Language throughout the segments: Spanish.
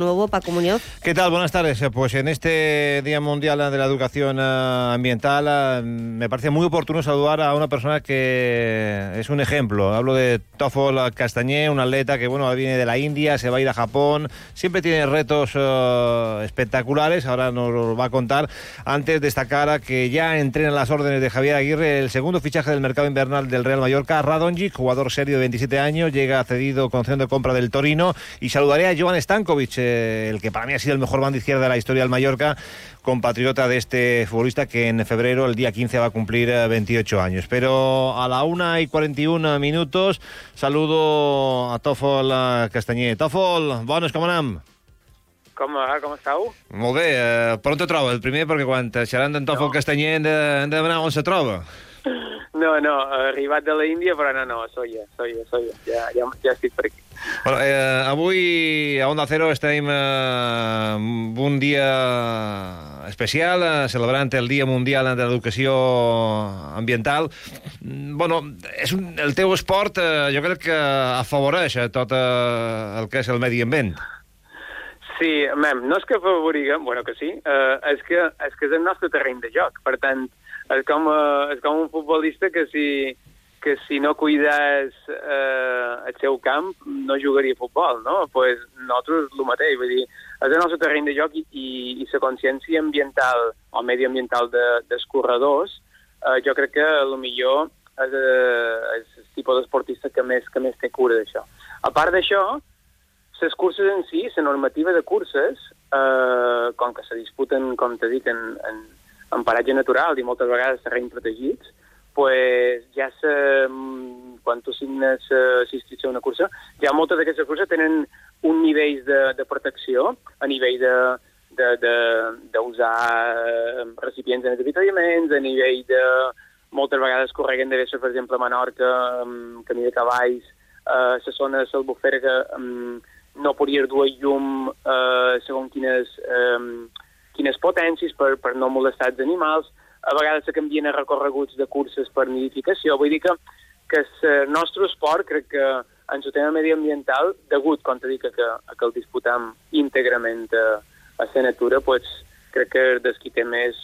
nuevo, Paco Muñoz. ¿Qué tal? Buenas tardes. Eh, Pues en este Día Mundial de la Educación eh, Ambiental eh, me parece muy oportuno saludar a una persona que es un ejemplo. Hablo de Tofol Castañé, un atleta que bueno viene de la India, se va a ir a Japón, siempre tiene retos eh, espectaculares, ahora nos lo va a contar. Antes destacar a que ya entrena las órdenes de Javier Aguirre el segundo fichaje del mercado invernal del Real Mallorca, Radonjic, jugador serio de 27 años, llega cedido con opción de compra del Torino y saludaré a Jovan Stankovic, eh, el que para mí ha sido el mejor banda izquierda de la historia del Mallorca, compatriota de este futbolista que en febrero, el día 15, va a cumplir eh, 28 años. Pero a la 1 y 41 minutos saludo a Tòfol eh, Castanyer. Tòfol, bones, com anem? Com? Com esteu? Molt bé, eh, per on te troba? El primer, perquè quan xerrant d'en Tòfol No. Castanyer hem de, hem de demanar on se troba. No, no, arribat de la Índia, però no, no, soy jo, soy jo, soy jo. Ja, ja, ja estic per aquí. Bueno, eh, avui a Onda Cero estem eh, un dia especial, eh, celebrant el Dia Mundial de l'Educació Ambiental. Bueno, és un, el teu esport eh, jo crec que afavoreix eh, tot eh, el que és el medi ambient. Sí, mem, no és que favoriguem, bueno, que sí, eh, és, que, és que és el nostre terreny de joc. Per tant, és com, eh, és com un futbolista que si, que si no cuides eh, el seu camp no jugaria a futbol, no? pues nosaltres el mateix, vull dir, és el nostre terreny de joc i, i, la consciència ambiental o mediambiental de, dels corredors, eh, jo crec que el millor és, eh, és el tipus d'esportista que més, que més té cura d'això. A part d'això, les curses en si, la normativa de curses, eh, com que se disputen, com t'he dit, en, en, en paratge natural i moltes vegades terreny protegits, pues ja se, mm, quan tu signes eh, inscripció a una cursa, ja moltes d'aquestes curses tenen un nivell de, de protecció a nivell de d'usar eh, recipients en avituallaments, a nivell de... Moltes vegades correguen de ser, per exemple, a Menorca, amb camí de cavalls, eh, la zona de l'Albufera que um, no podria dur llum eh, segons quines, eh, quines potències per, per no molestar els animals. A vegades se canvien a recorreguts de curses per nidificació. Vull dir que, que el nostre esport, crec que en el tema mediambiental, degut, com t'he dit, que, que, que el disputam íntegrament a, a la natura, pues, crec que és dels qui té més,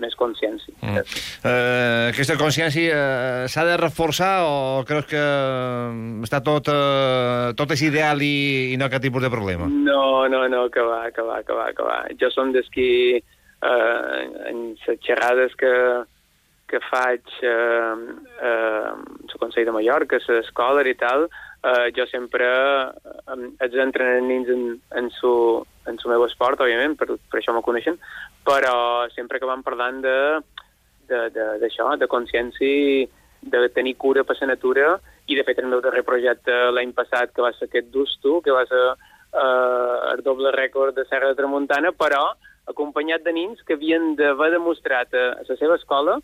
més consciència. Mm. Eh, aquesta consciència eh, s'ha de reforçar o creus que eh, està tot, eh, tot és ideal i, i no cap tipus de problema? No, no, no, que va, que va, que va, que va. Jo som dels qui, eh, en les xerrades que, que faig eh, eh, al Consell de Mallorca, a l'escola i tal, eh, jo sempre eh, els entrenant nins en, en, su, en su meu esport, òbviament, per, per això me coneixen, però sempre que vam parlant de de- de- d'això, de, de consciència, de tenir cura per la natura, i de fet el meu darrer projecte l'any passat, que va ser aquest Dusto, que va ser eh, el doble rècord de Serra de Tramuntana, però acompanyat de nins que havien d'haver demostrat a, a la seva escola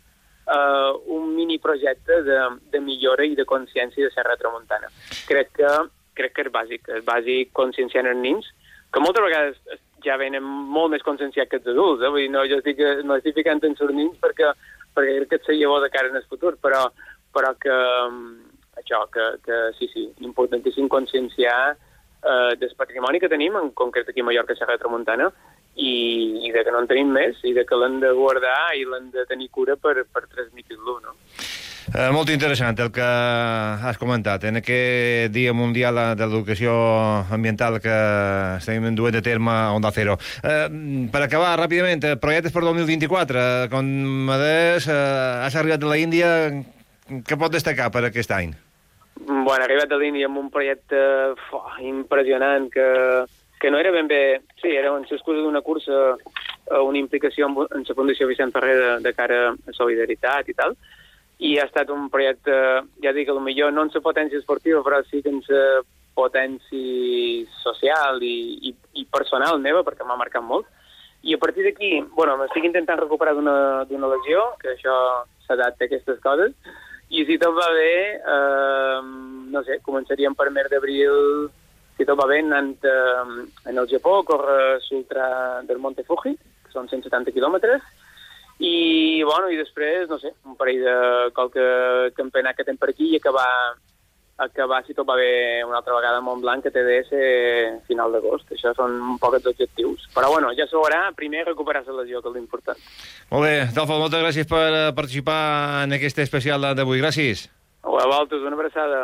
eh, un mini projecte de, de millora i de consciència de Serra Tramuntana. Crec que, crec que és bàsic, és bàsic conscienciar els nins, que moltes vegades ja venen molt més conscienciats que els adults, eh? Vull dir, no, jo estic, no estic ficant en els nins perquè, perquè crec que et seria bo de cara en el futur, però, però que, mm, això, que, que sí, sí, importantíssim conscienciar eh, del patrimoni que tenim, en concret aquí a Mallorca, Serra Tramuntana, i, i de que no en tenim més, i de que l'hem de guardar i l'hem de tenir cura per, per transmitir-lo, no? Eh, molt interessant el que has comentat en aquest Dia Mundial de l'Educació Ambiental que estem duent a terme a Onda Cero. Eh, per acabar, ràpidament, eh, projectes per 2024. Eh, Com me deies, eh, has arribat de la Índia, què pot destacar per aquest any? Bueno, he arribat a l'Índia amb un projecte fo, impressionant que, que no era ben bé... Sí, era una excusa d'una cursa, eh, una implicació en, en la Fundació Vicent Ferrer de, de cara a solidaritat i tal, i ha estat un projecte, ja dic, millor no en la potència esportiva, però sí que en la potència social i, i, i personal meva, perquè m'ha marcat molt. I a partir d'aquí, bueno, m'estic intentant recuperar d'una lesió, que això s'adapta a aquestes coses, i si tot va bé, eh, no sé, començaríem per mes d'abril, si tot va bé, anant eh, en el Japó, a córrer l'ultra del Monte Fuji, que són 170 quilòmetres, i, bueno, i després, no sé, un parell de qualque campionat que tenim per aquí i acabar que va, si tot va bé una altra vegada a Montblanc, que té DS final d'agost. Això són un poc els objectius. Però bueno, ja s'ho veurà. Primer recuperar la lesió, que és l'important. Molt bé, Tofo, moltes gràcies per eh, participar en aquest especial d'avui. Gràcies. A vosaltres, una abraçada.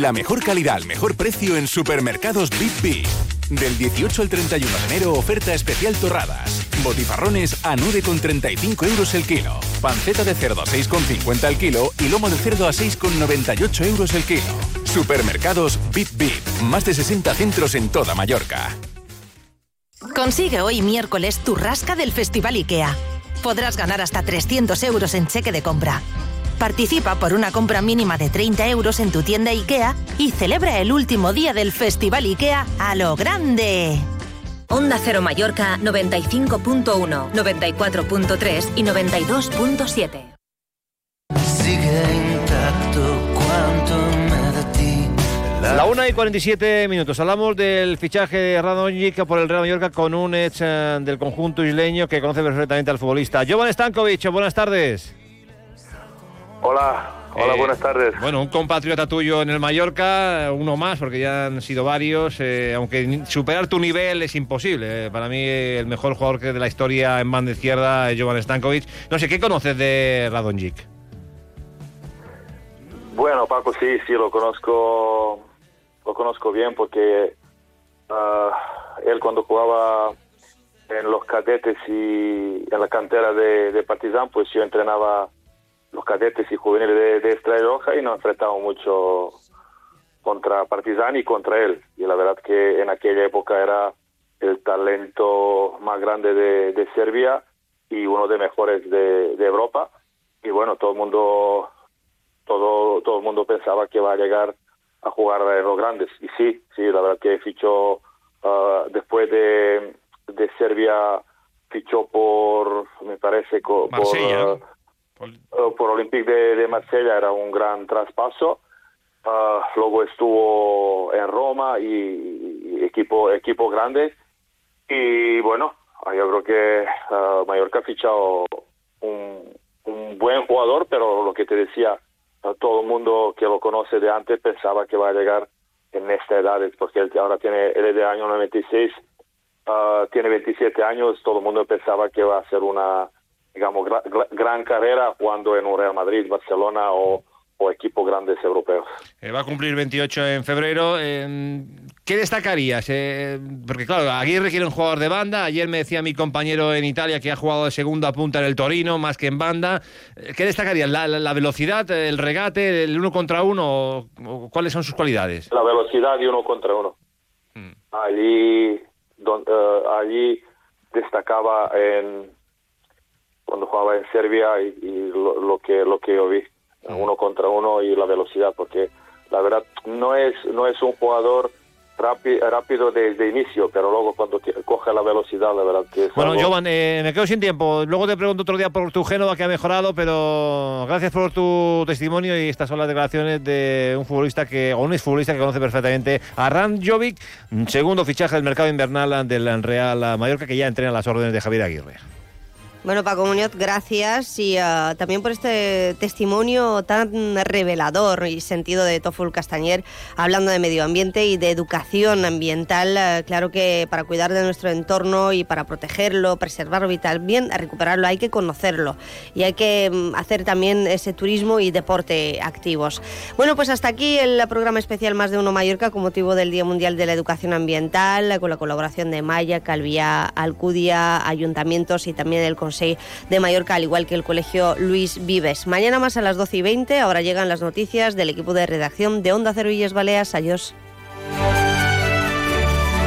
La mejor calidad al mejor precio en supermercados Big. Del 18 al 31 de enero, oferta especial torradas. Botifarrones a 9,35 euros el kilo. Panceta de cerdo a 6,50 el kilo y lomo de cerdo a 6,98 euros el kilo. Supermercados Bip. Más de 60 centros en toda Mallorca. Consigue hoy miércoles tu rasca del Festival IKEA. Podrás ganar hasta 300 euros en cheque de compra. Participa por una compra mínima de 30 euros en tu tienda IKEA y celebra el último día del Festival IKEA a lo grande. Onda Cero Mallorca 95.1, 94.3 y 92.7. Sigue intacto cuanto me da ti. La 1 y 47 minutos. Hablamos del fichaje de Radonjic por el Real Mallorca con un ex eh, del conjunto isleño que conoce perfectamente al futbolista. Jovan Stankovic, buenas tardes. Hola, hola, Eh, buenas tardes. Bueno, un compatriota tuyo en el Mallorca, uno más, porque ya han sido varios, eh, aunque superar tu nivel es imposible. eh. Para mí, el mejor jugador que de la historia en banda izquierda es Jovan Stankovic. No sé, ¿qué conoces de Radonjic? Bueno, Paco, sí, sí, lo conozco, lo conozco bien porque ah, él cuando jugaba en los cadetes y en la cantera de, de Partizan, pues yo entrenaba los cadetes y juveniles de, de Estrella Roja y nos enfrentamos mucho contra Partizan y contra él. Y la verdad que en aquella época era el talento más grande de, de Serbia y uno de mejores de, de Europa. Y bueno, todo el mundo todo todo el mundo pensaba que va a llegar a jugar en los grandes y sí sí la verdad que fichó ah, después de, de Serbia fichó por me parece co- por. Por Olympique de, de Marsella era un gran traspaso. Ah, luego estuvo en Roma y, equipo equipo grande. Y bueno ah, yo creo que ah, Mallorca ha fichado un, buen jugador pero lo que te decía todo el mundo que lo conoce de antes pensaba que va a llegar en esta edad porque él ahora tiene él es de año 96 ah, tiene 27 años todo el mundo pensaba que va a ser una digamos gra- gra- gran carrera jugando en un Real Madrid Barcelona o, o equipos grandes europeos Eh, va a cumplir 28 en febrero. Eh, ¿Qué destacarías? Eh, porque claro, Aguirre quiere un jugador de banda. Ayer me decía mi compañero en Italia que ha jugado de segunda punta en el Torino, más que en banda. Eh, ¿Qué destacarías? ¿La, la- la velocidad, el regate, el uno contra uno? o- ¿Cuáles son sus cualidades? la velocidad de uno contra uno. Allí, don- eh, allí destacaba en cuando jugaba en Serbia y, y lo, lo que lo que yo vi uno contra uno y la velocidad porque la verdad no es no es un jugador rápi- rápido desde inicio pero luego cuando coge la velocidad la verdad que es Bueno, algo- Jovan, eh, me quedo sin tiempo. Luego te pregunto otro día por tu Génova que ha mejorado, pero gracias por tu testimonio y estas son las declaraciones de un futbolista que, o un exfutbolista que conoce perfectamente a Ran Jovic, segundo fichaje del mercado invernal del Real Mallorca que ya entrena las órdenes de Javier Aguirre. Bueno, Paco Muñoz, gracias y ah, también por este testimonio tan revelador y sentido de Toful Castañer, hablando de medio ambiente y de educación ambiental. Ah, claro que para cuidar de nuestro entorno y para protegerlo, preservarlo y también recuperarlo hay que conocerlo y hay que mm, hacer también ese turismo y deporte activos. Bueno, pues hasta aquí el programa especial Más de Uno Mallorca con motivo del Día Mundial de la Educación Ambiental, con la colaboración de Maya, Calviá, Alcudia, ayuntamientos y también el Consejo de Mallorca, al igual que el Colegio Luis Vives. Mañana más a las 12 y 20, ahora llegan las noticias del equipo de redacción de Onda Cero Baleas. Adiós.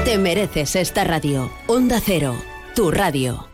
Te mereces esta radio. Onda Cero, tu radio.